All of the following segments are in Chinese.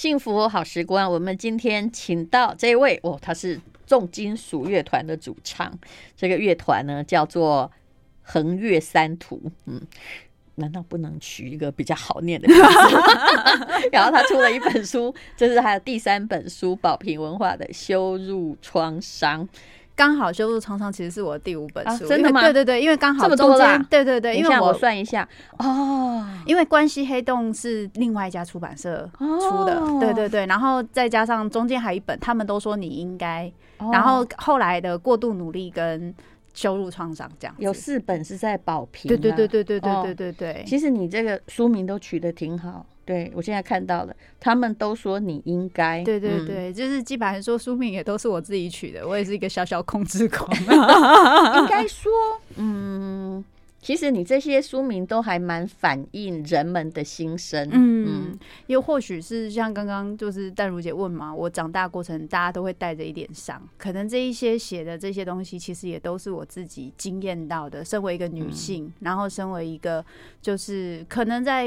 幸福好时光。我们今天请到这位哦，他是重金属乐团的主唱。这个乐团呢叫做横越三途。嗯，难道不能取一个比较好念的名字？然后他出了一本书，这是他的第三本书，宝瓶文化的《羞辱创伤》。刚好修入创伤其实是我的第五本书，啊、真的吗？对对对，因为刚好这么多啦，对对对，因为我，我算一下。哦，因为关系黑洞是另外一家出版社出的，哦、对对对，然后再加上中间还有一本，他们都说你应该，哦、然后后来的过度努力跟羞辱创伤这样，有四本是在保平，对对对对对对对对对，其实你这个书名都取得挺好。对，我现在看到了，他们都说你应该。对对对，嗯、就是基本上说书名也都是我自己取的，我也是一个小小控制狂。应该说，嗯。其实你这些书名都还蛮反映人们的心声，嗯，又、嗯、或许是像刚刚就是淡如姐问嘛，我长大过程大家都会带着一点伤，可能这一些写的这些东西，其实也都是我自己经验到的。身为一个女性，嗯、然后身为一个就是可能在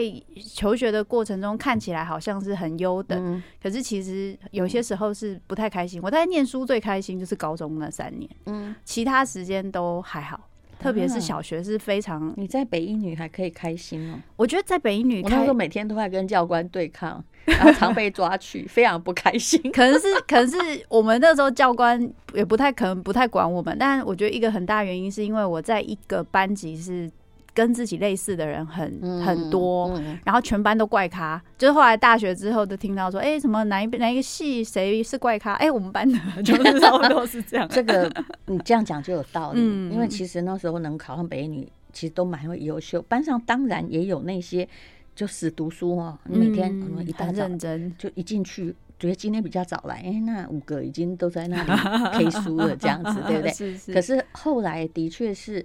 求学的过程中看起来好像是很优等，嗯、可是其实有些时候是不太开心。我在念书最开心就是高中那三年，嗯，其他时间都还好。特别是小学是非常，啊，你在北一女还可以开心哦。我觉得在北一女，我那时候每天都在跟教官对抗，然后常被抓去，非常不开心。可能是，可能是我们那时候教官也不太可能不太管我们，但我觉得一个很大原因是因为我在一个班级是。跟自己类似的人很很多，然后全班都怪咖。就是后来大学之后，就听到说，哎、欸，什么哪一哪一个系谁是怪咖？哎、欸，我们班的 就是差不多是这样。这个你这样讲就有道理，嗯、因为其实那时候能考上北一女，其实都蛮会优秀。班上当然也有那些就死读书哦，你每天一大早认真，就一进去觉得今天比较早来，哎、欸，那五个已经都在那里 K 书了，这样子对不对？是是。可是后来的确是。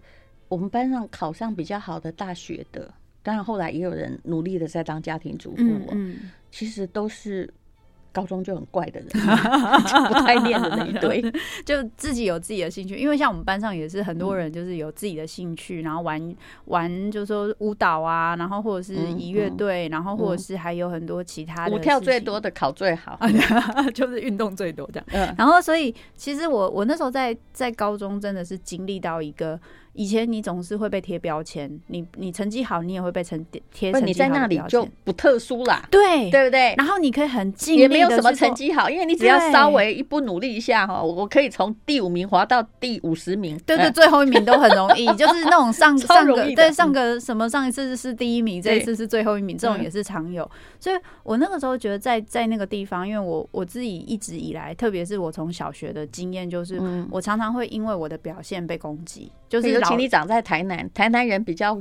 我们班上考上比较好的大学的，当然后来也有人努力的在当家庭主妇。嗯，嗯，其实都是高中就很怪的人，不太念的那一堆，就自己有自己的兴趣。因为像我们班上也是很多人，就是有自己的兴趣，然后玩玩，就是说舞蹈啊，然后或者是仪乐队，然后或者是还有很多其他的。舞跳最多的考最好，就是运动最多这样。然后所以其实我我那时候在在高中真的是经历到一个。以前你总是会被贴标签，你你成绩好，你也会被成贴成绩。你在那里就不特殊啦，对对不对？然后你可以很尽力，也没有什么成绩好，因为你只要稍微一不努力一下哈，我可以从第五名滑到第五十名，对对，最后一名都很容易，就是那种上上个对上个什么上一次是第一名，这一次是最后一名，这种也是常有。所以我那个时候觉得在在那个地方，因为我我自己一直以来，特别是我从小学的经验，就是我常常会因为我的表现被攻击，就是。请你长在台南，台南人比较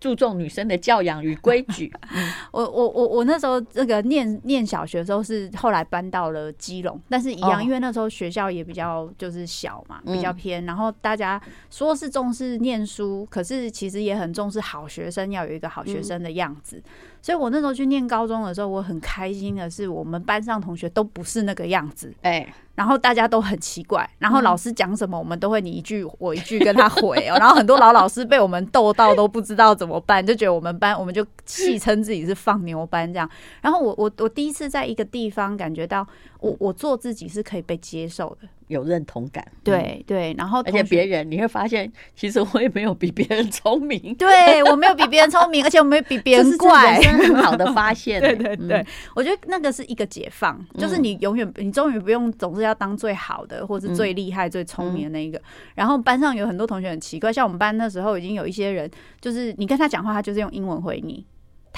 注重女生的教养与规矩。我我我我那时候那个念念小学的时候是后来搬到了基隆，但是一样，因为那时候学校也比较就是小嘛，比较偏。然后大家说是重视念书，可是其实也很重视好学生要有一个好学生的样子。所以我那时候去念高中的时候，我很开心的是，我们班上同学都不是那个样子。哎。然后大家都很奇怪，然后老师讲什么，我们都会你一句我一句跟他回哦。然后很多老老师被我们逗到都不知道怎么办，就觉得我们班我们就戏称自己是放牛班这样。然后我我我第一次在一个地方感觉到我我做自己是可以被接受的。有认同感，对对，然后而且别人你会发现，其实我也没有比别人聪明，对我没有比别人聪明，而且我没有比别人怪，是很好的发现。对对对，我觉得那个是一个解放，就是你永远你终于不用总是要当最好的，或是最厉害、最聪明的那一个。然后班上有很多同学很奇怪，像我们班那时候已经有一些人，就是你跟他讲话，他就是用英文回你。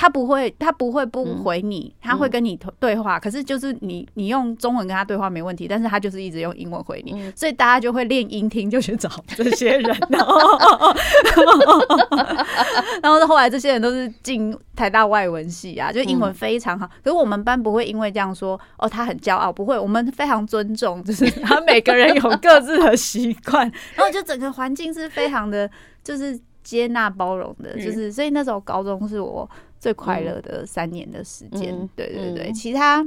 他不会，他不会不回你，他会跟你对话。可是就是你，你用中文跟他对话没问题，但是他就是一直用英文回你，所以大家就会练音听，就去找 这些人。然后，然后后来这些人都是进台大外文系啊，就英文非常好。可是我们班不会因为这样说哦，他很骄傲，不会，我们非常尊重，就是他每个人有各自的习惯，然后就整个环境是非常的，就是接纳包容的，就是所以那时候高中是我。最快乐的三年的时间，嗯、对对对，嗯、其他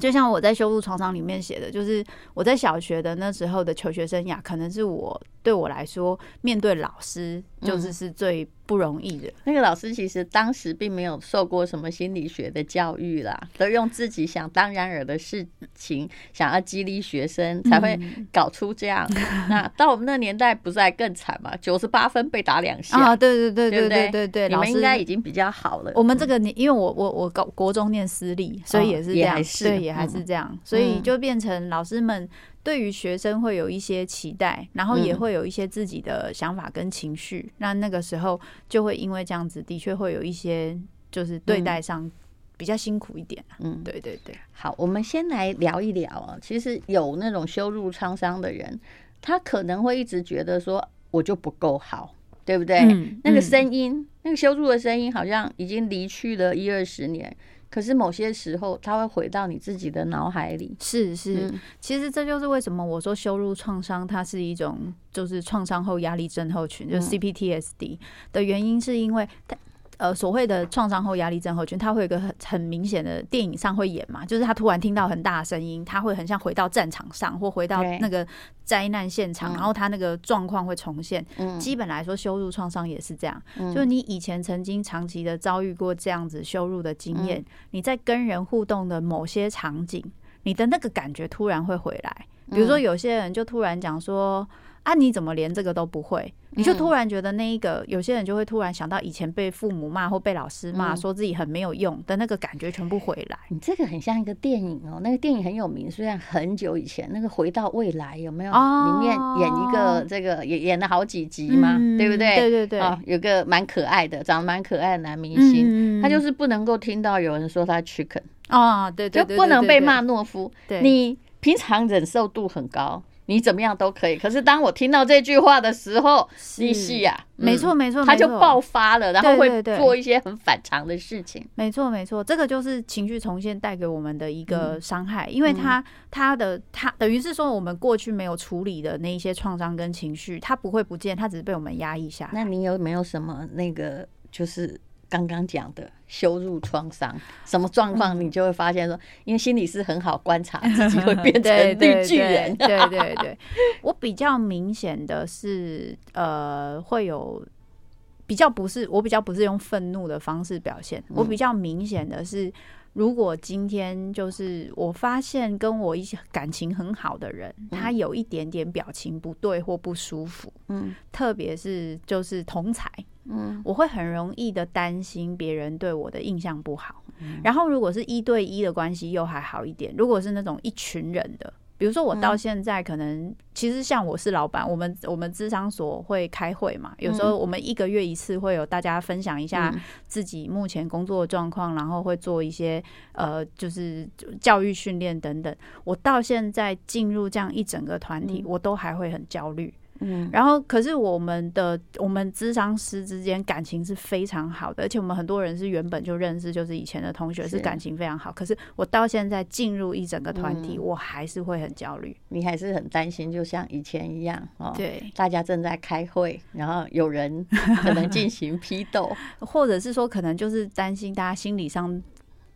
就像我在修路创伤里面写的，就是我在小学的那时候的求学生涯，可能是我对我来说，面对老师就是是最不容易的。嗯、那个老师其实当时并没有受过什么心理学的教育啦，都用自己想当然尔的事情，想要激励学生，才会搞出这样。嗯、那到我们那年代，不是还更惨吗？九十八分被打两下啊！对对对对对对对，你们应该已经比较好了。我们这个年，因为我我我高国中念私立，所以也是这样，对，也还是这样，所以就变成老师们。对于学生会有一些期待，然后也会有一些自己的想法跟情绪。嗯、那那个时候就会因为这样子，的确会有一些就是对待上比较辛苦一点。嗯，对对对。好，我们先来聊一聊啊。其实有那种羞辱创伤的人，他可能会一直觉得说，我就不够好，对不对？嗯、那个声音，嗯、那个羞辱的声音，好像已经离去了一二十年。可是某些时候，它会回到你自己的脑海里。是是，嗯、其实这就是为什么我说羞辱创伤，它是一种就是创伤后压力症候群，就是 CPTSD 的原因，是因为它。呃，所谓的创伤后压力症候群，他会有一个很很明显的电影上会演嘛，就是他突然听到很大的声音，他会很像回到战场上或回到那个灾难现场，然后他那个状况会重现。基本来说，羞辱创伤也是这样，就是你以前曾经长期的遭遇过这样子羞辱的经验，你在跟人互动的某些场景，你的那个感觉突然会回来。比如说，有些人就突然讲说。啊！你怎么连这个都不会？你就突然觉得那一个，有些人就会突然想到以前被父母骂或被老师骂，说自己很没有用的那个感觉全部回来。你这个很像一个电影哦，那个电影很有名，虽然很久以前，那个《回到未来》有没有？里面演一个这个演演了好几集嘛，对不对？对对对。啊，有个蛮可爱的，长得蛮可爱的男明星，他就是不能够听到有人说他 chicken 啊，对对，就不能被骂懦夫。对，你平常忍受度很高。你怎么样都可以，可是当我听到这句话的时候，你是呀，没错没错，他就爆发了，然后会做一些很反常的事情。没错没错，这个就是情绪重现带给我们的一个伤害，因为他他的他等于是说我们过去没有处理的那一些创伤跟情绪，他不会不见，他只是被我们压抑下来。那你有没有什么那个就是？刚刚讲的羞辱创伤，什么状况你就会发现说，因为心理师很好观察，自己会变成绿巨人。对对对，我比较明显的是，呃，会有比较不是，我比较不是用愤怒的方式表现，我比较明显的是。如果今天就是我发现跟我一些感情很好的人，他有一点点表情不对或不舒服，嗯，特别是就是同侪，嗯，我会很容易的担心别人对我的印象不好。然后如果是一对一的关系又还好一点，如果是那种一群人的。比如说，我到现在可能其实像我是老板，我们我们智商所会开会嘛，有时候我们一个月一次会有大家分享一下自己目前工作的状况，然后会做一些呃，就是教育训练等等。我到现在进入这样一整个团体，我都还会很焦虑。嗯，然后可是我们的我们咨商师之间感情是非常好的，而且我们很多人是原本就认识，就是以前的同学，是感情非常好。可是我到现在进入一整个团体，我还是会很焦虑。你还是很担心，就像以前一样哦。对，大家正在开会，然后有人可能进行批斗，或者是说可能就是担心大家心理上。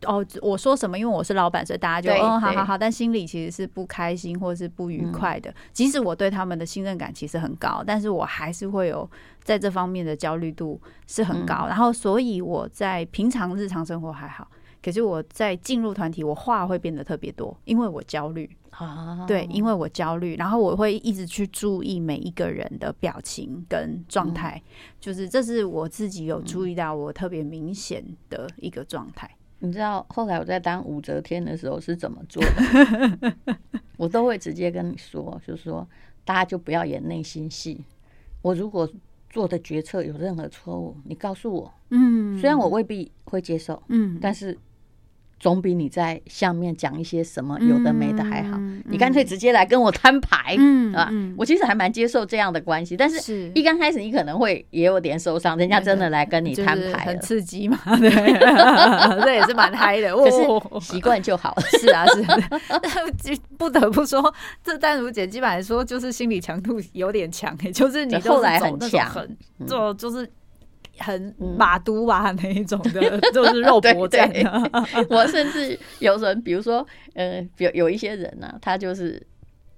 哦，我说什么？因为我是老板，所以大家就哦，好好好。但心里其实是不开心或是不愉快的。即使我对他们的信任感其实很高，但是我还是会有在这方面的焦虑度是很高。然后，所以我在平常日常生活还好，可是我在进入团体，我话会变得特别多，因为我焦虑啊。对，因为我焦虑，然后我会一直去注意每一个人的表情跟状态，就是这是我自己有注意到我特别明显的一个状态。你知道后来我在当武则天的时候是怎么做的？我都会直接跟你说，就是说大家就不要演内心戏。我如果做的决策有任何错误，你告诉我。嗯，虽然我未必会接受，嗯，但是。总比你在下面讲一些什么有的没的还好。你干脆直接来跟我摊牌，啊，我其实还蛮接受这样的关系。但是一刚开始你可能会也有点受伤，人家真的来跟你摊牌，很刺激嘛，对，这也是蛮嗨的。可是习惯就好了。是啊，是。不得不说，这淡如姐基本来说就是心理强度有点强，就是你后来很强，就就是。很马都吧那一种的，就是肉搏战。我甚至有人，比如说，呃，有有一些人呢、啊，他就是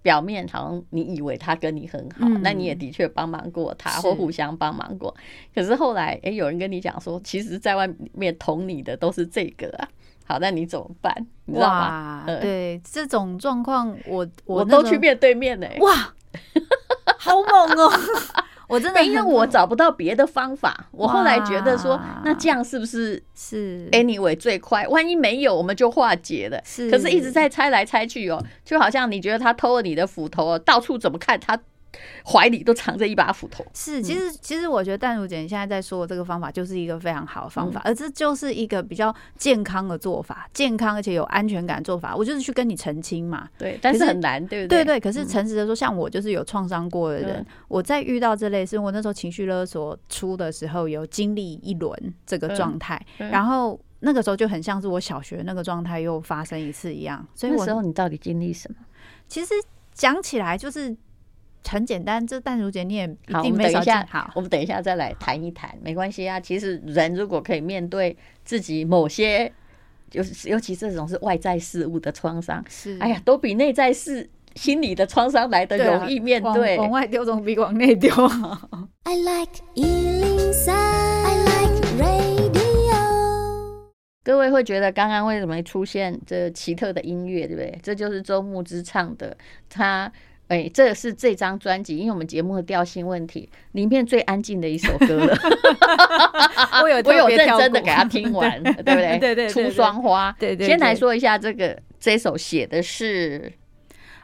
表面好像你以为他跟你很好，那、嗯、你也的确帮忙过他，或互相帮忙过。可是后来，哎、欸，有人跟你讲说，其实在外面捅你的都是这个啊。好，那你怎么办？你知道吗？哇，对，这种状况，我我，我都去面对面呢、欸。哇，好猛哦！我真的因为我找不到别的方法，我后来觉得说，那这样是不是是 anyway 最快？万一没有，我们就化解了。是，可是一直在猜来猜去哦，就好像你觉得他偷了你的斧头哦，到处怎么看他。怀里都藏着一把斧头。是，其实其实我觉得淡如姐你现在在说的这个方法就是一个非常好的方法，而这就是一个比较健康的做法，健康而且有安全感的做法。我就是去跟你澄清嘛，对，但是很难，对不对？对对。可是诚实的说，像我就是有创伤过的人，我在遇到这类事，我那时候情绪勒索出的时候，有经历一轮这个状态，然后那个时候就很像是我小学那个状态又发生一次一样。所以那时候你到底经历什么？其实讲起来就是。很简单，这淡如姐你也一定没少见。好，我们等一下再来谈一谈，没关系啊。其实人如果可以面对自己某些，就是尤其这种是外在事物的创伤，是哎呀，都比内在事心理的创伤来的容易面对。往外丢总比往内丢好。I like 103, I like radio。各位会觉得刚刚为什么会出现这奇特的音乐，对不对？这就是周牧之唱的，他。哎、欸，这是这张专辑，因为我们节目的调性问题，里面最安静的一首歌了。我有我有认真的给他听完，对不对？对对，出双花。对，对对。先来说一下这个这首写的是，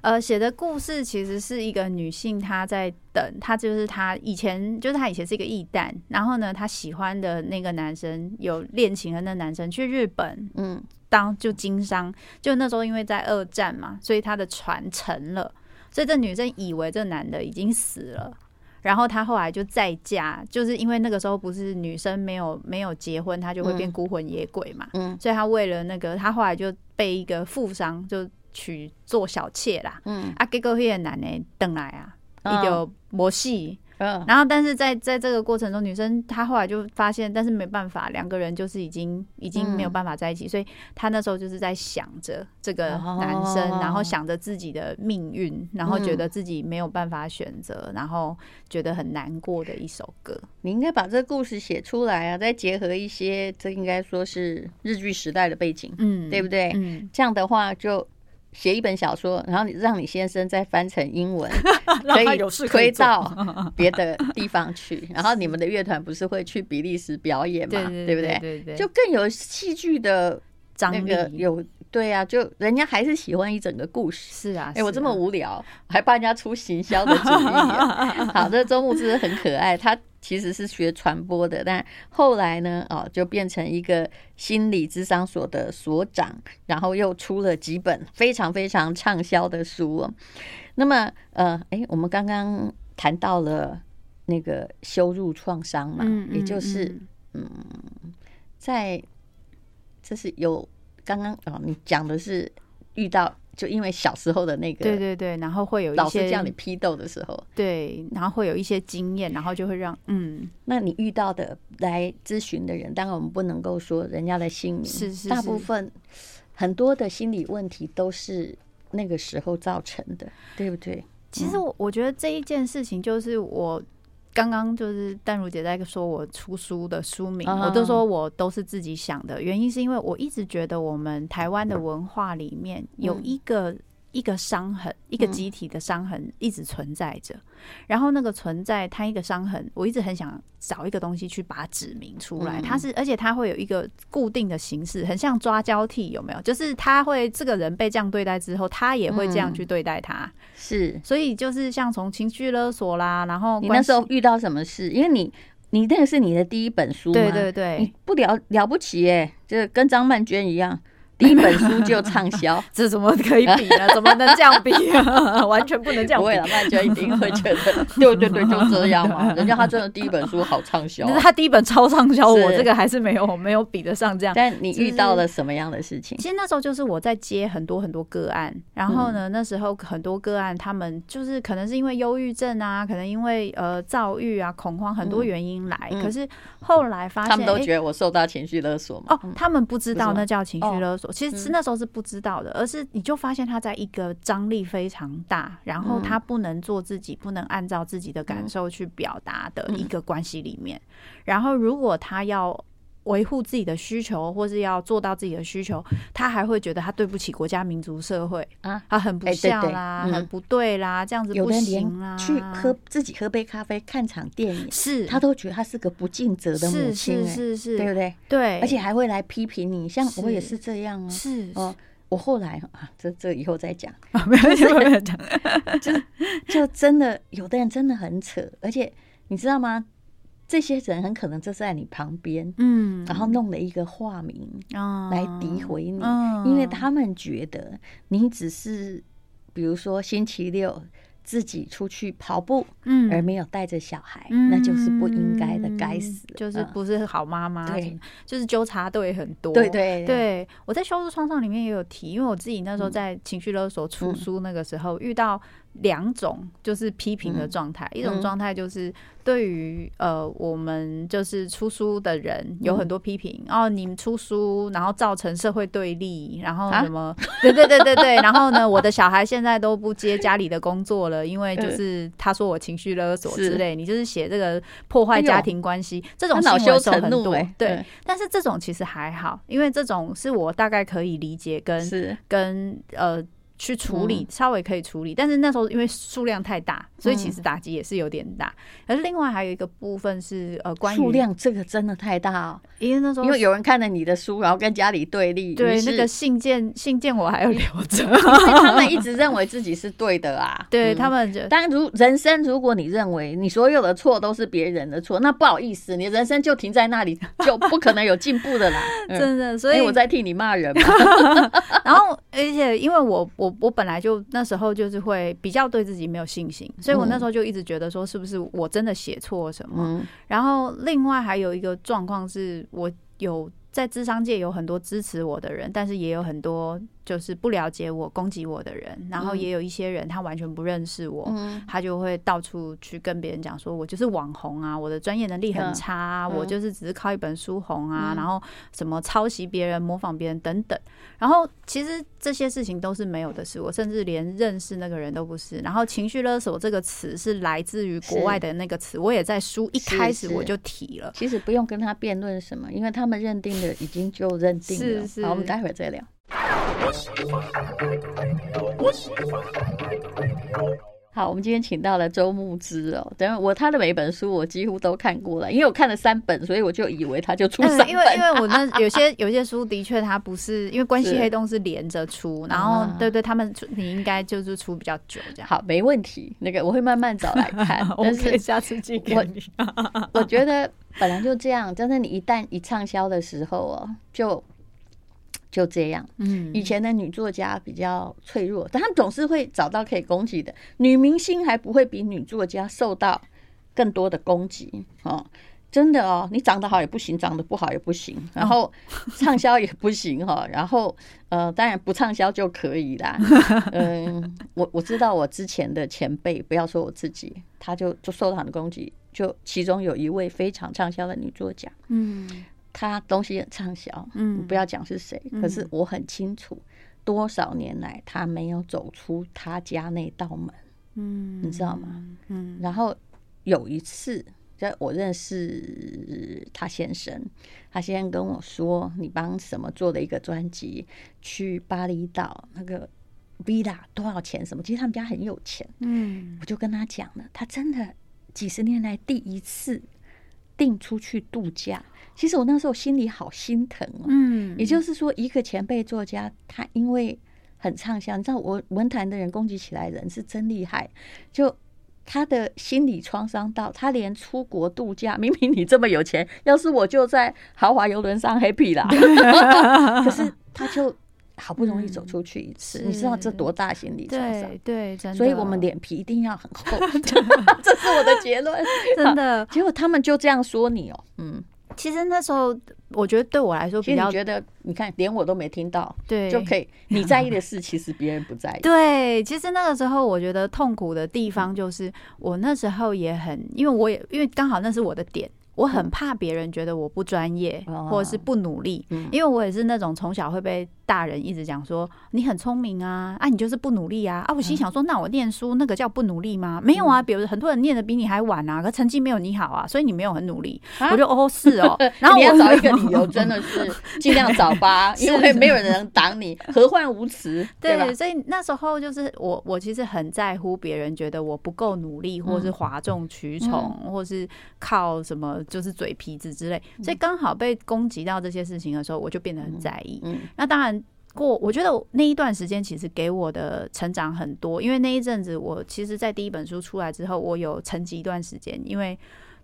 呃，写的故事其实是一个女性，她在等，她就是她以前就是她以前是一个艺旦，然后呢，她喜欢的那个男生有恋情的那男生去日本，嗯，当就经商，就那时候因为在二战嘛，所以他的船沉了。所以这女生以为这男的已经死了，然后她后来就再嫁，就是因为那个时候不是女生没有没有结婚，她就会变孤魂野鬼嘛。嗯，所以她为了那个，她后来就被一个富商就娶做小妾啦。嗯，啊，结果那个男的等来啊，一个魔戏。嗯，然后但是在在这个过程中，女生她后来就发现，但是没办法，两个人就是已经已经没有办法在一起，所以她那时候就是在想着这个男生，然后想着自己的命运，然后觉得自己没有办法选择，然后觉得很难过的一首歌。你应该把这个故事写出来啊，再结合一些，这应该说是日剧时代的背景，嗯，对不对？嗯，这样的话就。写一本小说，然后你让你先生再翻成英文，可以推到 别的地方去。然后你们的乐团不是会去比利时表演嘛？对不对？就更有戏剧的那个有对啊，就人家还是喜欢一整个故事。是啊，哎，我这么无聊，还帮人家出行销的主意。好，这周牧之很可爱，他。其实是学传播的，但后来呢，哦，就变成一个心理智商所的所长，然后又出了几本非常非常畅销的书。那么，呃，哎，我们刚刚谈到了那个羞辱创伤嘛，嗯嗯嗯，也就是，嗯，在这是有刚刚哦，你讲的是遇到。就因为小时候的那个，对对对，然后会有一些老师叫你批斗的时候，对，然后会有一些经验，然后就会让嗯，那你遇到的来咨询的人，当然我们不能够说人家的姓名，是是是，大部分很多的心理问题都是那个时候造成的，对不对？其实我我觉得这一件事情就是我。刚刚就是淡如姐在说我出书的书名，我都说我都是自己想的。原因是因为我一直觉得我们台湾的文化里面有一个一个伤痕，一个集体的伤痕一直存在着。然后那个存在它一个伤痕，我一直很想找一个东西去把它指明出来。它是而且它会有一个固定的形式，很像抓交替，有没有？就是他会这个人被这样对待之后，他也会这样去对待他。是，所以就是像从情绪勒索啦，然后你那时候遇到什么事？因为你你那个是你的第一本书，对对对，你不了了不起耶，就跟张曼娟一样。第一本书就畅销，这怎么可以比呢？怎么能这样比啊？完全不能这样比。不会了，曼娟一定会觉得，对对对，就这样嘛。人家他真的第一本书好畅销，他第一本超畅销，我这个还是没有没有比得上这样。但你遇到了什么样的事情？其实那时候就是我在接很多很多个案，然后呢，那时候很多个案他们就是可能是因为忧郁症啊，可能因为呃躁郁啊、恐慌很多原因来，可是后来发现他们都觉得我受到情绪勒索嘛。哦，他们不知道那叫情绪勒索。所，其实是那时候是不知道的，而是你就发现他在一个张力非常大，然后他不能做自己，不能按照自己的感受去表达的一个关系里面。然后如果他要维护自己的需求，或是要做到自己的需求，他还会觉得他对不起国家、民族、社会啊，他很不孝啦，欸、对对很不对啦，嗯、这样子不行啦。去喝自己喝杯咖啡、看场电影，是他都觉得他是个不尽责的母亲、欸，是是是，对不对？对，而且还会来批评你。像我也是这样啊，是哦。我后来啊，这这以后再讲，没有讲，就就真的有的人真的很扯，而且你知道吗？这些人很可能就在你旁边，嗯，然后弄了一个化名来诋毁你，嗯，因为他们觉得你只是，比如说星期六自己出去跑步，嗯，而没有带着小孩，嗯，那就是不应该的，该死，就是不是好妈妈，对，就是纠察队很多，对对对。我在羞辱创伤里面也有提，因为我自己那时候在情绪勒索出书那个时候遇到。两种就是批评的状态，嗯、一种状态就是对于呃我们就是出书的人有很多批评，嗯、哦，你们出书然后造成社会对立，然后什么？啊、对对对对对，然后呢，我的小孩现在都不接家里的工作了，因为就 是他说我情绪勒索之类，你就是写这个破坏家庭关系，哎、这种恼羞成怒对但是这种其实还好，因为这种是我大概可以理解跟跟呃。去处理稍微可以处理，但是那时候因为数量太大，所以其实打击也是有点大。而另外还有一个部分是呃，关于数量这个真的太大哦，因为那时候因为有人看了你的书，然后跟家里对立。对，那个信件信件我还要留着，他们一直认为自己是对的啊。对他们就，当如人生，如果你认为你所有的错都是别人的错，那不好意思，你人生就停在那里，就不可能有进步的啦。真的，所以我在替你骂人嘛。然后，而且因为我我。我本来就那时候就是会比较对自己没有信心，所以我那时候就一直觉得说，是不是我真的写错了什么？然后另外还有一个状况是，我有在智商界有很多支持我的人，但是也有很多。就是不了解我、攻击我的人，然后也有一些人他完全不认识我，嗯、他就会到处去跟别人讲说，我就是网红啊，我的专业能力很差，啊，嗯、我就是只是靠一本书红啊，嗯、然后什么抄袭别人、模仿别人等等。然后其实这些事情都是没有的事，我甚至连认识那个人都不是。然后情绪勒索这个词是来自于国外的那个词，我也在书一开始我就提了。其实不用跟他辩论什么，因为他们认定的已经就认定了。是是好，我们待会儿再聊。好，我们今天请到了周牧之哦。等下我他的每一本书我几乎都看过了，因为我看了三本，所以我就以为他就出三本。因为因为我那有些有些书的确他不是，因为关系黑洞是连着出，然后对对，他们出你应该就是出比较久这样。好，没问题，那个我会慢慢找来看。但是我下次寄给你。我我觉得本来就这样，但是你一旦一畅销的时候哦，就。就这样，嗯，以前的女作家比较脆弱，但她总是会找到可以攻击的。女明星还不会比女作家受到更多的攻击哦，真的哦，你长得好也不行，长得不好也不行，然后 畅销也不行哈，然后呃，当然不畅销就可以啦。嗯，我我知道我之前的前辈，不要说我自己，他就就受到的攻击，就其中有一位非常畅销的女作家，嗯。他东西很畅销，嗯，不要讲是谁，嗯、可是我很清楚，多少年来他没有走出他家那道门，嗯，你知道吗？嗯，然后有一次，在我认识他先生，他先生跟我说：“你帮什么做的一个专辑，去巴厘岛那个 villa 多少钱？什么？其实他们家很有钱，嗯，我就跟他讲了，他真的几十年来第一次订出去度假。”其实我那时候心里好心疼哦，嗯，也就是说，一个前辈作家，他因为很畅销，你知道，我文坛的人攻击起来人是真厉害，就他的心理创伤到他连出国度假，明明你这么有钱，要是我就在豪华游轮上 happy 啦，可是他就好不容易走出去一次，嗯、你知道这多大心理创伤？对，对，所以我们脸皮一定要很厚，这是我的结论，真的。结果他们就这样说你哦，嗯。其实那时候，我觉得对我来说比较觉得，你看连我都没听到，对，就可以你在意的事，其实别人不在意。对，其实那个时候我觉得痛苦的地方就是，我那时候也很，因为我也因为刚好那是我的点，我很怕别人觉得我不专业，嗯、或者是不努力，嗯、因为我也是那种从小会被大人一直讲说你很聪明啊，啊你就是不努力啊，啊我心想说那我念书那个叫不努力吗？没有啊，比如很多人念的比你还晚啊，可成绩没有你好啊，所以你没有很努力。啊、我就哦是哦，然后我你要找一个理由，真的是尽量找吧，因为没有人能挡你，何患无辞？对吧？所以那时候就是我我其实很在乎别人觉得我不够努力，或是哗众取宠，嗯、或是靠什么。就是嘴皮子之类，所以刚好被攻击到这些事情的时候，我就变得很在意。嗯，那当然过，我觉得那一段时间其实给我的成长很多，因为那一阵子我其实，在第一本书出来之后，我有沉寂一段时间，因为。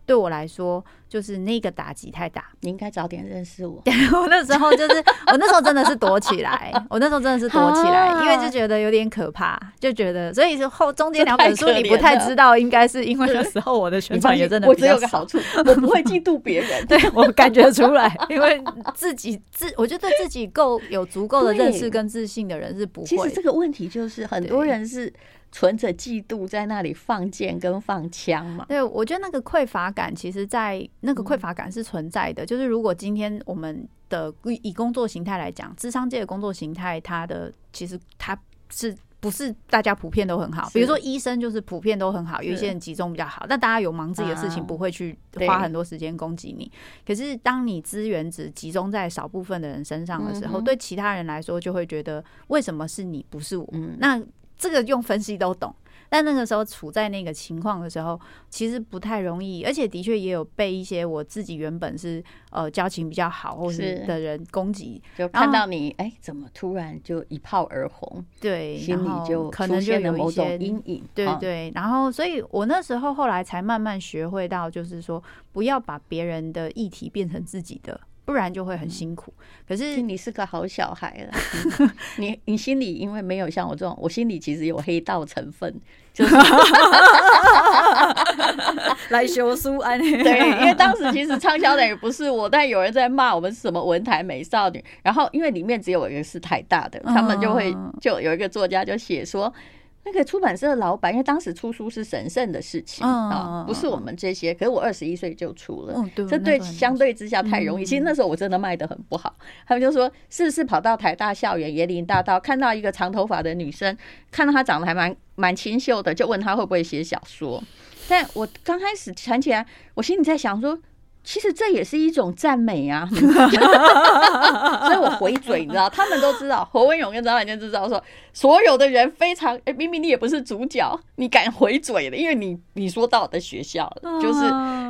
对我来说，就是那个打击太大。你应该早点认识我。我那时候就是，我那时候真的是躲起来，我那时候真的是躲起来，因为就觉得有点可怕，就觉得，所以说后中间两本书你不太知道，应该是因为那时候我的 宣传也真的。我只有个好处，我不会嫉妒别人。对，我感觉出来，因为自己自，我觉得对自己够有足够的认识跟自信的人是不会。其实这个问题就是很多人是。存着嫉妒在那里放箭跟放枪嘛？对，我觉得那个匮乏感，其实，在那个匮乏感是存在的。嗯、就是如果今天我们的以工作形态来讲，智商界的工作形态，它的其实它是不是大家普遍都很好？比如说医生就是普遍都很好，有一些人集中比较好，是但大家有忙自己的事情，不会去花很多时间攻击你。啊、可是当你资源只集中在少部分的人身上的时候，嗯、对其他人来说就会觉得为什么是你不是我？嗯、那这个用分析都懂，但那个时候处在那个情况的时候，其实不太容易，而且的确也有被一些我自己原本是呃交情比较好或是的人攻击，就看到你哎后怎么突然就一炮而红，对，心里就可能就有一些阴影，对对，然后所以我那时候后来才慢慢学会到，就是说不要把别人的议题变成自己的。不然就会很辛苦。可是你是个好小孩了，你你心里因为没有像我这种，我心里其实有黑道成分，就是 来修书安。对，因为当时其实畅销的也不是我，但有人在骂我们是什么文台美少女。然后因为里面只有一个是台大的，他们就会就有一个作家就写说。那个出版社的老板，因为当时出书是神圣的事情啊，不是我们这些。可是我二十一岁就出了，这对相对之下太容易。其实那时候我真的卖的很不好。他们就说，是不是跑到台大校园椰林大道，看到一个长头发的女生，看到她长得还蛮蛮清秀的，就问她会不会写小说。但我刚开始谈起来，我心里在想说。其实这也是一种赞美啊，所以我回嘴，你知道，他们都知道，侯文勇跟张婉娟知道说，所有的人非常，哎，明明你也不是主角，你敢回嘴的，因为你你说到我的学校了，就是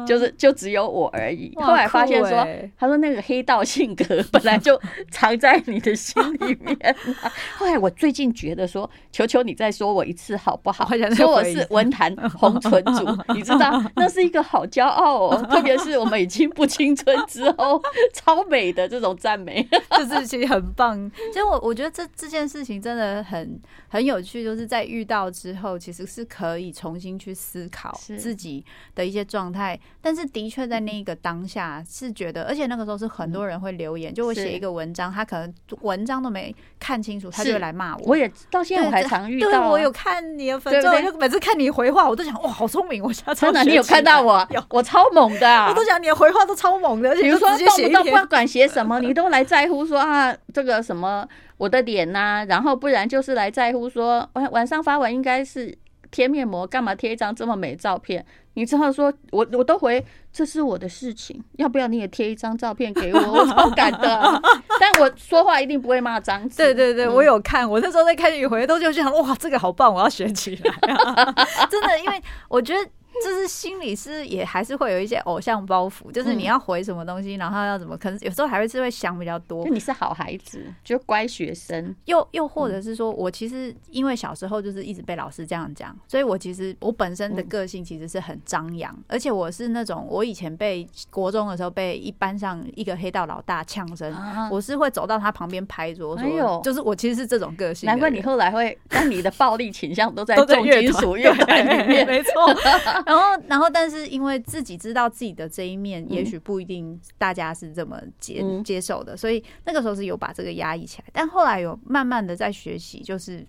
就是就只有我而已。后来发现说，他说那个黑道性格本来就藏在你的心里面。后来我最近觉得说，求求你再说我一次好不好？说我是文坛红唇组，你知道，那是一个好骄傲哦，特别是我们。已经不青春之后，超美的这种赞美，就是其实很棒。其实我我觉得这这件事情真的很很有趣，就是在遇到之后，其实是可以重新去思考自己的一些状态。但是的确在那一个当下是觉得，而且那个时候是很多人会留言，就我写一个文章，他可能文章都没看清楚，他就会来骂我。我也到现在我还常遇到、啊对，我有看你的粉丝，我就每次看你回话，我都想哇，好聪明！我下次真的，你有看到我？有，我超猛的、啊，我都想你。回话都超猛的，比如说动不动不管写什么，你都来在乎说啊，这个什么我的脸呐，然后不然就是来在乎说晚晚上发完应该是贴面膜，干嘛贴一张这么美照片？你之后说我我都回，这是我的事情，要不要你也贴一张照片给我？我超敢的，但我说话一定不会骂脏字。对对对，我有看，我那时候在看你回都就想哇，这个好棒，我要学起来。真的，因为我觉得。就是心里是也还是会有一些偶像包袱，就是你要回什么东西，然后要怎么，可能有时候还会是会想比较多。就你是好孩子，就乖学生，又又或者是说我其实因为小时候就是一直被老师这样讲，所以我其实我本身的个性其实是很张扬，而且我是那种我以前被国中的时候被一班上一个黑道老大呛声，我是会走到他旁边拍桌说，就是我其实是这种个性。难怪你后来会，但你的暴力倾向都在重金属乐团里面，没错。然后，然后，但是因为自己知道自己的这一面，也许不一定大家是这么接接受的，所以那个时候是有把这个压抑起来。但后来有慢慢的在学习，就是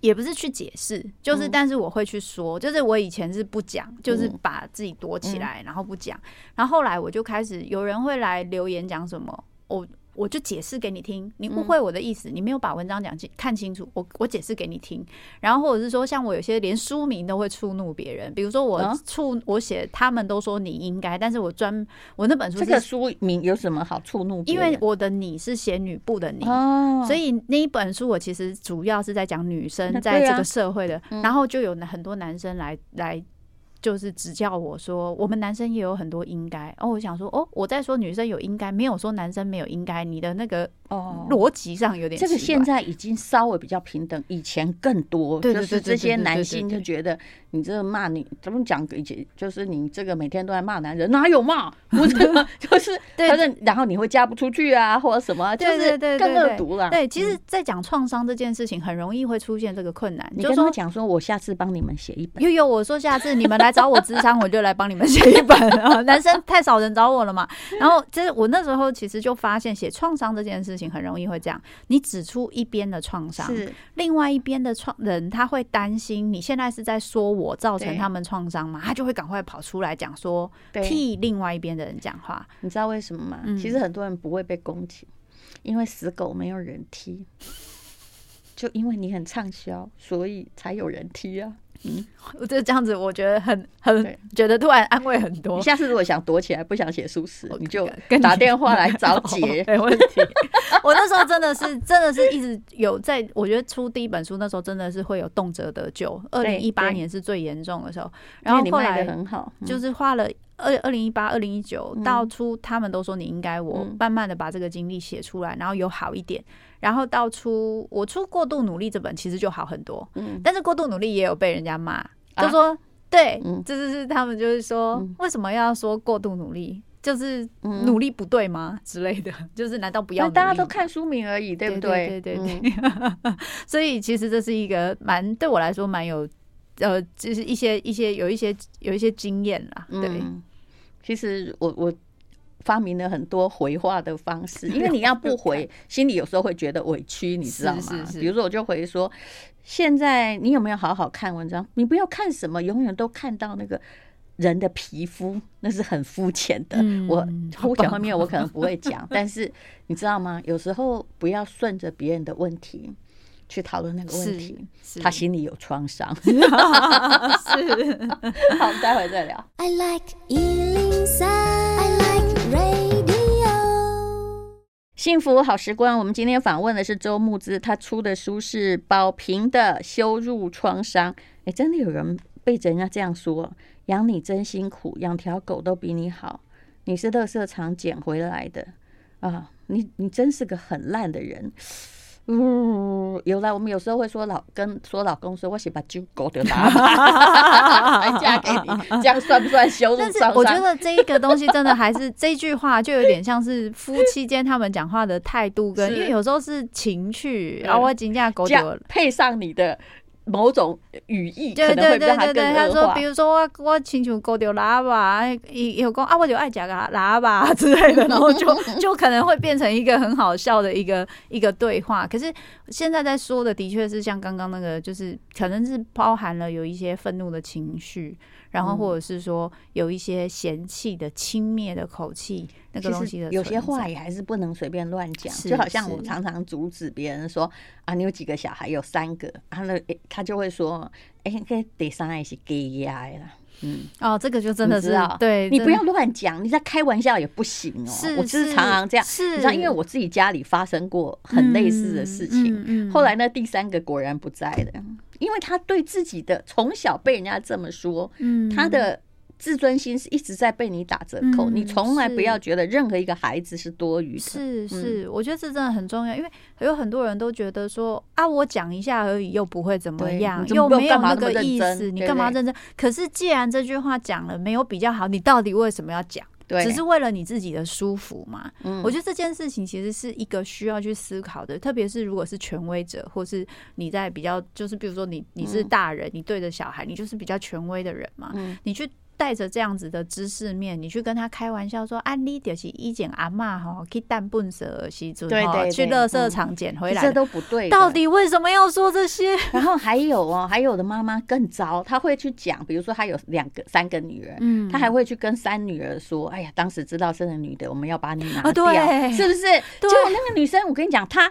也不是去解释，就是但是我会去说，就是我以前是不讲，就是把自己躲起来，然后不讲，然后后来我就开始有人会来留言讲什么，我。我就解释给你听，你误会我的意思，你没有把文章讲清看清楚，我我解释给你听。然后或者是说，像我有些连书名都会触怒别人，比如说我触我写，他们都说你应该，但是我专我那本书这个书名有什么好触怒？因为我的你是写女部的你，所以那一本书我其实主要是在讲女生在这个社会的，然后就有很多男生来来。就是指教我说，我们男生也有很多应该。哦，我想说，哦，我在说女生有应该，没有说男生没有应该。你的那个哦逻辑上有点。这个现在已经稍微比较平等，以前更多。就是这些男性就觉得你这个骂你怎么讲？以前就是你这个每天都在骂男人，哪有骂？我这个就是，反正然后你会嫁不出去啊，或者什么，就是更恶毒了。对，其实，在讲创伤这件事情，很容易会出现这个困难。你跟他讲说，我下次帮你们写一本。有有，我说下次你们来。来找我咨商，我就来帮你们写一本啊！男生太少人找我了嘛。然后，就是我那时候其实就发现，写创伤这件事情很容易会这样：你指出一边的创伤，是另外一边的创人，他会担心你现在是在说我造成他们创伤嘛？他就会赶快跑出来讲说，替另外一边的人讲话。你知道为什么吗？其实很多人不会被攻击，因为死狗没有人踢，就因为你很畅销，所以才有人踢啊。嗯，我就这样子，我觉得很很觉得突然安慰很多。你下次如果想躲起来，不想写书时，你就打电话来找姐，没问题。我那时候真的是真的是一直有在，我觉得出第一本书那时候真的是会有动辄得救。二零一八年是最严重的时候，然后后来很好，就是花了二二零一八、二零一九到出，他们都说你应该，我慢慢的把这个经历写出来，然后有好一点。然后到出我出过度努力这本，其实就好很多。嗯，但是过度努力也有被人家骂，就说对，这就是他们就是说，为什么要说过度努力？就是努力不对吗？之类的，就是难道不要？大家都看书名而已，对不对？对对对。所以其实这是一个蛮对我来说蛮有呃，就是一些一些有一些有一些经验啦。对，其实我我。发明了很多回话的方式，因为你要不回，心里有时候会觉得委屈，你知道吗？比如说，我就回说：“现在你有没有好好看文章？你不要看什么，永远都看到那个人的皮肤，那是很肤浅的。我肤浅方面我可能 不会讲，但是你知道吗？有时候不要顺着别人的问题去讨论那个问题，他心里有创伤。是，好，待会再聊。I like 103, I like radio. 幸福好时光，我们今天访问的是周慕之，他出的书是宝瓶的羞辱创伤。哎，真的有人被人家这样说，养你真辛苦，养条狗都比你好，你是垃圾场捡回来的啊！你你真是个很烂的人。嗯，有来，我们有时候会说老跟说老公说，我想把猪狗丢打，还嫁给你，这样算不算羞辱？但是我觉得这一个东西真的还是这句话，就有点像是夫妻间他们讲话的态度跟，因为有时候是情趣，然后我紧张狗丢配上你的。某种语义可能会让他更恶化。他说，比如说我我亲像勾掉喇叭，有讲啊，我就爱讲个喇叭 之类的，然后就就可能会变成一个很好笑的一个一个对话。可是现在在说的，的确是像刚刚那个，就是可能是包含了有一些愤怒的情绪。然后，或者是说有一些嫌弃的、轻蔑的口气，那个东西的，有些话也还是不能随便乱讲。就好像我常常阻止别人说：“啊，你有几个小孩？有三个。”啊，那他就会说：“哎，这第三个是 gay 呀啦。”嗯，哦，这个就真的知道对，你不要乱讲，你在开玩笑也不行哦。是，我就是常常这样。是，你知道，因为我自己家里发生过很类似的事情。后来呢第三个果然不在了。因为他对自己的从小被人家这么说，嗯，他的自尊心是一直在被你打折扣。你从来不要觉得任何一个孩子是多余的。是是，我觉得这真的很重要，因为有很多人都觉得说啊，我讲一下而已，又不会怎么样，又没有那个意思，你干嘛认真？可是既然这句话讲了没有比较好，你到底为什么要讲？对，只是为了你自己的舒服嘛？嗯，我觉得这件事情其实是一个需要去思考的，特别是如果是权威者，或是你在比较，就是比如说你你是大人，你对着小孩，你就是比较权威的人嘛。嗯，你去带着这样子的知识面，你去跟他开玩笑说：“啊，你就是以前阿嬷哈去淡笨蛇时阵，对对对，去垃圾场捡回来，这都不对。到底为什么要说这些？然后还有哦，还有的妈妈更糟，她会去讲，比如说她有两个、三个女儿，嗯，她还会去跟三女儿说：‘哎呀，当时知道生了女的，我们要把你拿掉，是不是？’就那个女生，我跟你讲，她。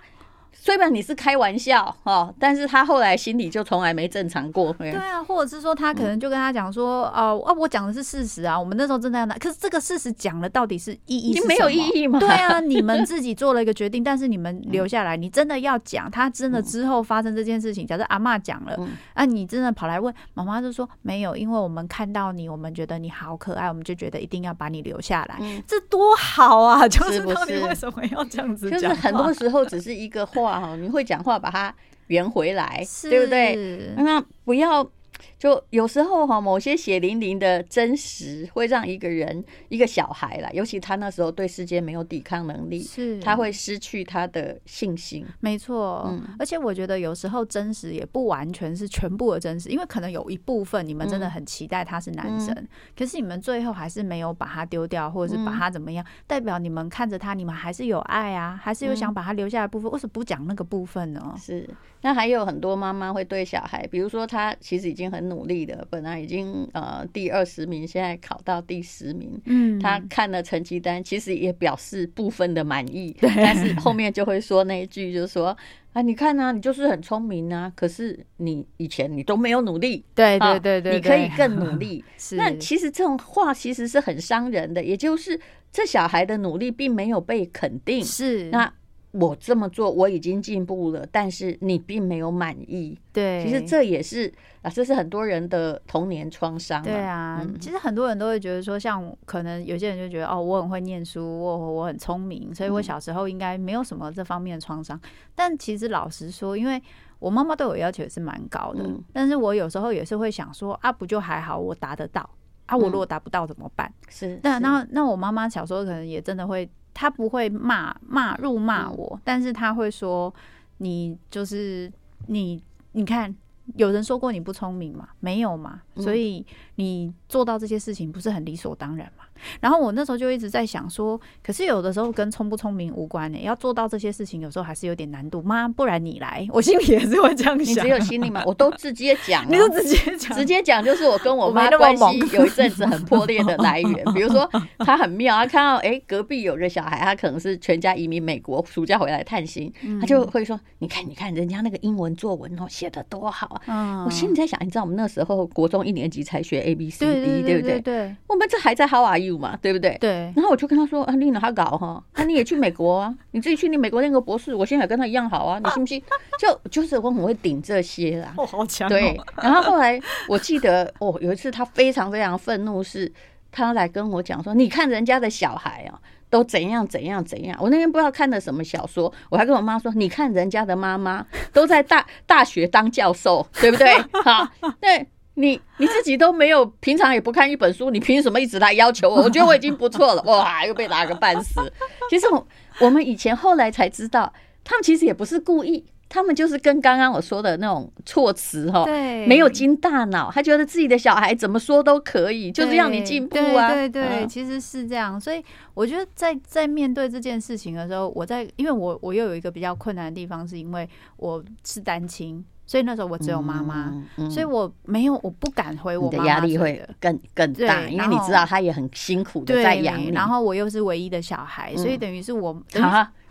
虽然你是开玩笑哦，但是他后来心里就从来没正常过。对啊，或者是说他可能就跟他讲说，哦、嗯呃，啊，我讲的是事实啊，我们那时候真的要拿，可是这个事实讲了到底是意义是什么？没有意义吗？对啊，你们自己做了一个决定，但是你们留下来，你真的要讲，他真的之后发生这件事情，假设阿妈讲了，嗯、啊，你真的跑来问妈妈，就说没有，因为我们看到你，我们觉得你好可爱，我们就觉得一定要把你留下来，嗯、这多好啊！就是到底为什么要这样子讲？就是很多时候只是一个话哈，你会讲。话把它圆回来，对不对？那不要。就有时候哈，某些血淋淋的真实会让一个人一个小孩啦，尤其他那时候对世界没有抵抗能力，是。他会失去他的信心。没错，嗯，而且我觉得有时候真实也不完全是全部的真实，因为可能有一部分你们真的很期待他是男生，嗯、可是你们最后还是没有把他丢掉，或者是把他怎么样，嗯、代表你们看着他，你们还是有爱啊，还是有想把他留下来的部分，为什么不讲那个部分呢？是，那还有很多妈妈会对小孩，比如说他其实已经很。努力的，本来已经呃第二十名，现在考到第十名。嗯，他看了成绩单，其实也表示部分的满意，对但是后面就会说那一句，就是说啊，你看啊，你就是很聪明啊，可是你以前你都没有努力，对对对对，你可以更努力。是那其实这种话其实是很伤人的，也就是这小孩的努力并没有被肯定。是那。我这么做，我已经进步了，但是你并没有满意。对，其实这也是啊，这是很多人的童年创伤。对啊，嗯、其实很多人都会觉得说，像可能有些人就觉得哦，我很会念书，我我很聪明，所以我小时候应该没有什么这方面的创伤。嗯、但其实老实说，因为我妈妈对我要求也是蛮高的，嗯、但是我有时候也是会想说啊，不就还好，我达得到啊，我如果达不到怎么办？嗯、是，那那那我妈妈小时候可能也真的会。他不会骂骂辱骂我，但是他会说：“你就是你，你看。”有人说过你不聪明吗？没有嘛，所以你做到这些事情不是很理所当然嘛？然后我那时候就一直在想说，可是有的时候跟聪不聪明无关呢、欸，要做到这些事情，有时候还是有点难度。妈，不然你来，我心里也是会这样想。你只有心里嘛？我都直接讲，你都直接讲，直接讲就是我跟我妈关系有一阵子很破裂的来源。比如说，他很妙，他看到哎、欸、隔壁有个小孩，他可能是全家移民美国，暑假回来探亲，他就会说：你看，你看人家那个英文作文哦写的多好。嗯，我心里在想，你知道我们那时候国中一年级才学 A B C D，对不对？对，我们这还在 How are you 嘛，对不对？对。然后我就跟他说：“啊，你哪他搞哈？那你也去美国啊？你自己去你美国念个博士，我现在也跟他一样好啊，你信不信？”就就是我很会顶这些啦。哦，好强。对。然后后来我记得哦，有一次他非常非常愤怒，是他来跟我讲说：“你看人家的小孩啊。”都怎样怎样怎样？我那天不知道看的什么小说，我还跟我妈说：“你看人家的妈妈都在大大学当教授，对不对？好，对你你自己都没有，平常也不看一本书，你凭什么一直来要求我？我觉得我已经不错了。哇，又被打个半死。其实我我们以前后来才知道，他们其实也不是故意。”他们就是跟刚刚我说的那种措辞哈，没有经大脑，他觉得自己的小孩怎么说都可以，就是让你进步啊。对对对，其实是这样。所以我觉得在在面对这件事情的时候，我在因为我我又有一个比较困难的地方，是因为我是单亲，所以那时候我只有妈妈，所以我没有我不敢回我妈妈，压力会更更大，因为你知道她也很辛苦的在养你，然后我又是唯一的小孩，所以等于是我。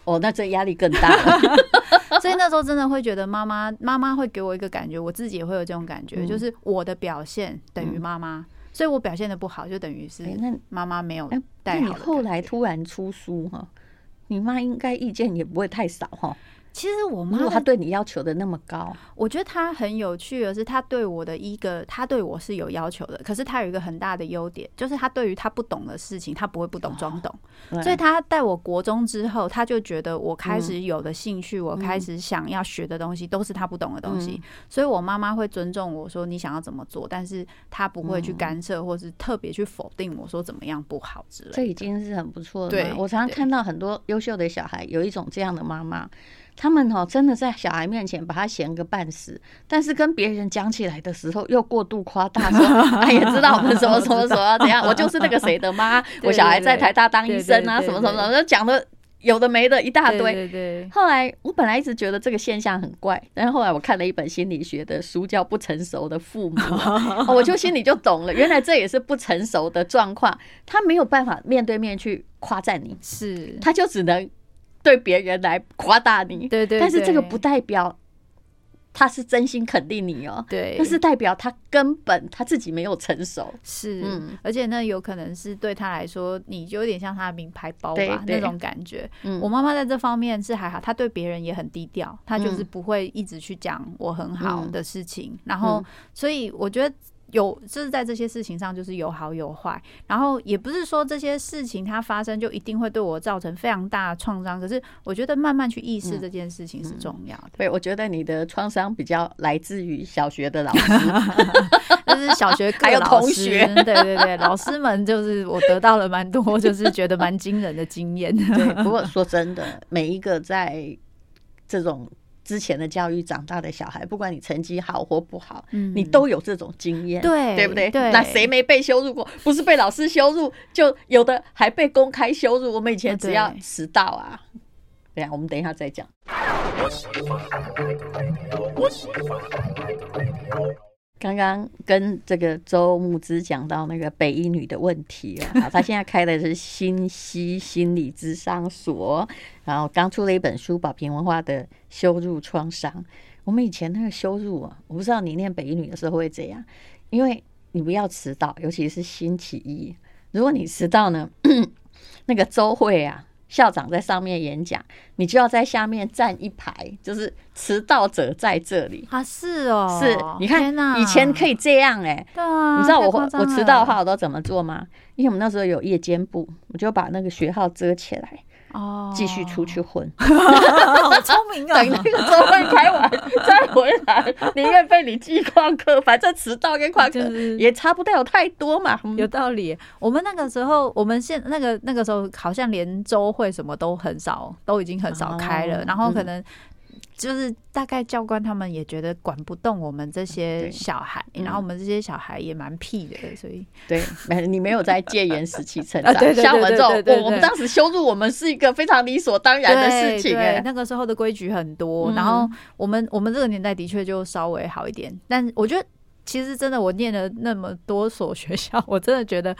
哦，那这压力更大，所以那时候真的会觉得妈妈妈妈会给我一个感觉，我自己也会有这种感觉，嗯、就是我的表现等于妈妈，嗯、所以我表现的不好，就等于是妈妈没有带好。那你后来突然出书哈，你妈应该意见也不会太少哈。其实我妈，她对你要求的那么高，我觉得她很有趣的是，她对我的一个，她对我是有要求的。可是她有一个很大的优点，就是她对于她不懂的事情，她不会不懂装懂。哦、所以她带我国中之后，她就觉得我开始有的兴趣，嗯、我开始想要学的东西，都是她不懂的东西。嗯、所以我妈妈会尊重我说你想要怎么做，但是她不会去干涉，或是特别去否定我说怎么样不好之类的。这已经是很不错了。对，我常常看到很多优秀的小孩有一种这样的妈妈。他们哦，真的在小孩面前把他嫌个半死，但是跟别人讲起来的时候又过度夸大，说他也知道我们什么什么什么怎样，我就是那个谁的妈，我小孩在台大当医生啊，什么什么什么，就讲的有的没的一大堆。对对对。后来我本来一直觉得这个现象很怪，但是后来我看了一本心理学的书，叫《不成熟的父母》，我就心里就懂了，原来这也是不成熟的状况，他没有办法面对面去夸赞你，是，他就只能。对别人来夸大你，对对，但是这个不代表他是真心肯定你哦，对，那是代表他根本他自己没有成熟，是，而且那有可能是对他来说，你就有点像他的名牌包吧，那种感觉。我妈妈在这方面是还好，她对别人也很低调，她就是不会一直去讲我很好的事情，然后，所以我觉得。有，就是在这些事情上，就是有好有坏。然后也不是说这些事情它发生就一定会对我造成非常大的创伤。可是我觉得慢慢去意识这件事情是重要的。嗯嗯、对，我觉得你的创伤比较来自于小学的老师，就是小学还有同学，对对对，老师们就是我得到了蛮多，就是觉得蛮惊人的经验。对，不过说真的，每一个在这种。之前的教育长大的小孩，不管你成绩好或不好，嗯、你都有这种经验，对对不对？对，那谁没被羞辱过？不是被老师羞辱，就有的还被公开羞辱。我们以前只要迟到啊，对呀，我们等一下再讲。刚刚跟这个周牧之讲到那个北一女的问题啊，他现在开的是新西心理咨商所，然后刚出了一本书《宝瓶文化的羞辱创伤》。我们以前那个羞辱啊，我不知道你念北一女的时候会怎样，因为你不要迟到，尤其是星期一，如果你迟到呢，那个周会啊。校长在上面演讲，你就要在下面站一排，就是迟到者在这里啊！是哦，是，你看以前可以这样哎、欸，对啊，你知道我我迟到的话我都怎么做吗？因为我们那时候有夜间部，我就把那个学号遮起来。哦，继续出去混，好聪明啊！等那个周会开完再回来，宁愿被你记旷课，反正迟到跟旷课 也差不了太多嘛。有道理。我们那个时候，我们现那个那个时候好像连周会什么都很少，都已经很少开了，然后可能。就是大概教官他们也觉得管不动我们这些小孩，然后我们这些小孩也蛮屁的，所以对，没你没有在戒严时期成长，像我们这种，我我们当时羞辱我们是一个非常理所当然的事情。对，那个时候的规矩很多，然后我们我们这个年代的确就稍微好一点，但我觉得其实真的，我念了那么多所学校，我真的觉得。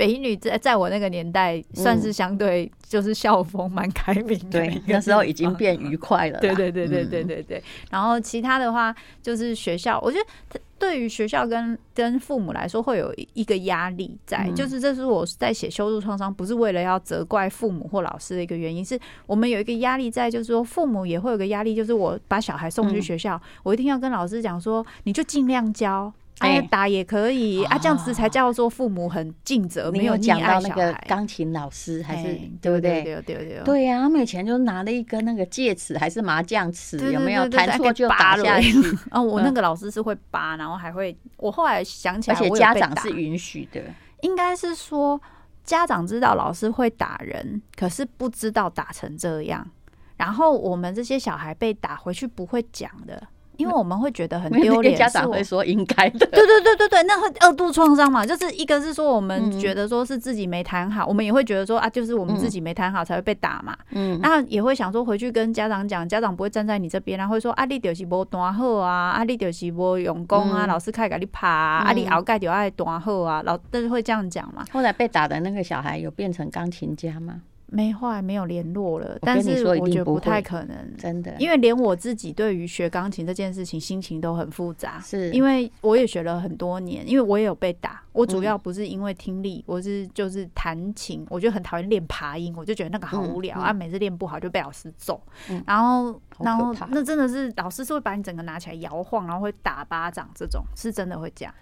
北一女在在我那个年代算是相对就是校风蛮开明的，对，那时候已经变愉快了。对对对对对对对。然后其他的话就是学校，我觉得对于学校跟跟父母来说会有一个压力在，就是这是我在写羞辱创伤，不是为了要责怪父母或老师的一个原因，是我们有一个压力在，就是说父母也会有个压力，就是我把小孩送去学校，我一定要跟老师讲说，你就尽量教。哎，打也可以啊，这样子才叫做父母很尽责，没有讲到那个钢琴老师还是对不对？对对对对呀，他们以前就拿了一根那个戒尺还是麻将尺，有没有？弹错就打下去？哦，我那个老师是会拔，然后还会，我后来想起来，而且家长是允许的，应该是说家长知道老师会打人，可是不知道打成这样，然后我们这些小孩被打回去不会讲的。因为我们会觉得很丢脸，家长会说应该的。对对对对对，那会二度创伤嘛，就是一个是说我们觉得说是自己没弹好，我们也会觉得说啊，就是我们自己没弹好才会被打嘛。嗯，那也会想说回去跟家长讲，家长不会站在你这边，然后会说啊，你就是无弹好啊，啊，你就是无用功啊，老师开给你拍啊，你熬盖就爱弹好啊，老但是会这样讲嘛。后来被打的那个小孩有变成钢琴家吗？没后来没有联络了，但是我觉得不太可能，真的，因为连我自己对于学钢琴这件事情心情都很复杂，是因为我也学了很多年，因为我也有被打，我主要不是因为听力，我是就是弹琴，我就很讨厌练爬音，我就觉得那个好无聊啊，每次练不好就被老师揍，然后然后那真的是老师是会把你整个拿起来摇晃，然后会打巴掌，这种是真的会这样。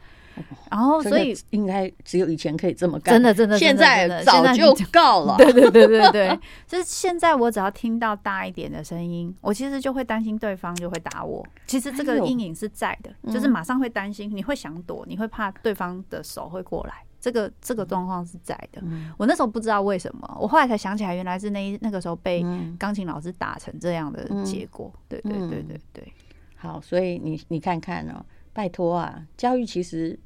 然后，所以应该只有以前可以这么干，真的，真的，现在早就够了。对对对对对，就是现在我只要听到大一点的声音，我其实就会担心对方就会打我。其实这个阴影是在的，就是马上会担心，你会想躲，你会怕对方的手会过来。这个这个状况是在的。嗯、我那时候不知道为什么，我后来才想起来，原来是那那个时候被钢琴老师打成这样的结果。对对对对，对。好，所以你你看看哦，拜托啊，教育其实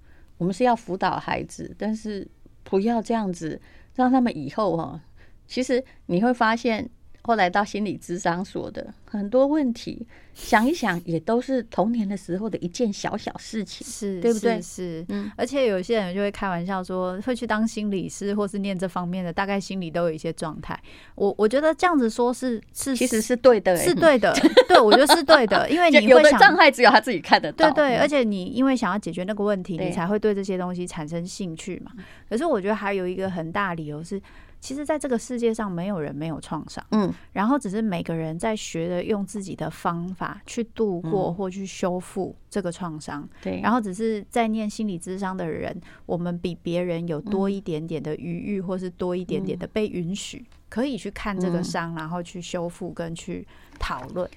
我们是要辅导孩子，但是不要这样子让他们以后哈、其实你会发现。后来到心理咨商所的很多问题，想一想也都是童年的时候的一件小小事情，是对不对？是，是，嗯。而且有些人就会开玩笑说，会去当心理师或是念这方面的，大概心里都有一些状态。我我觉得这样子说是是，其实是对的，是对的。对，我觉得是对的，因为你会想有的障碍只有他自己看得到。对对，而且你因为想要解决那个问题，你才会对这些东西产生兴趣嘛。可是我觉得还有一个很大理由是。其实，在这个世界上，没有人没有创伤。嗯，然后只是每个人在学着用自己的方法去度过或去修复这个创伤。对，然后只是在念心理智商的人，我们比别人有多一点点的余裕，或是多一点点的被允许，可以去看这个伤，然后去修复跟去讨论。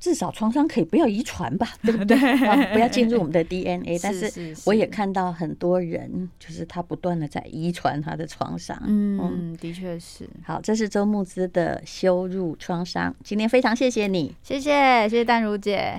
至少创伤可以不要遗传吧，对不对？不要进入我们的 DNA。但是我也看到很多人，就是他不断的在遗传他的创伤。嗯，的确是。好，这是周牧之的羞辱创伤。今天非常谢谢你，谢谢谢谢淡如姐。